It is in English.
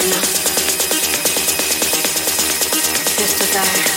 enough. This desire.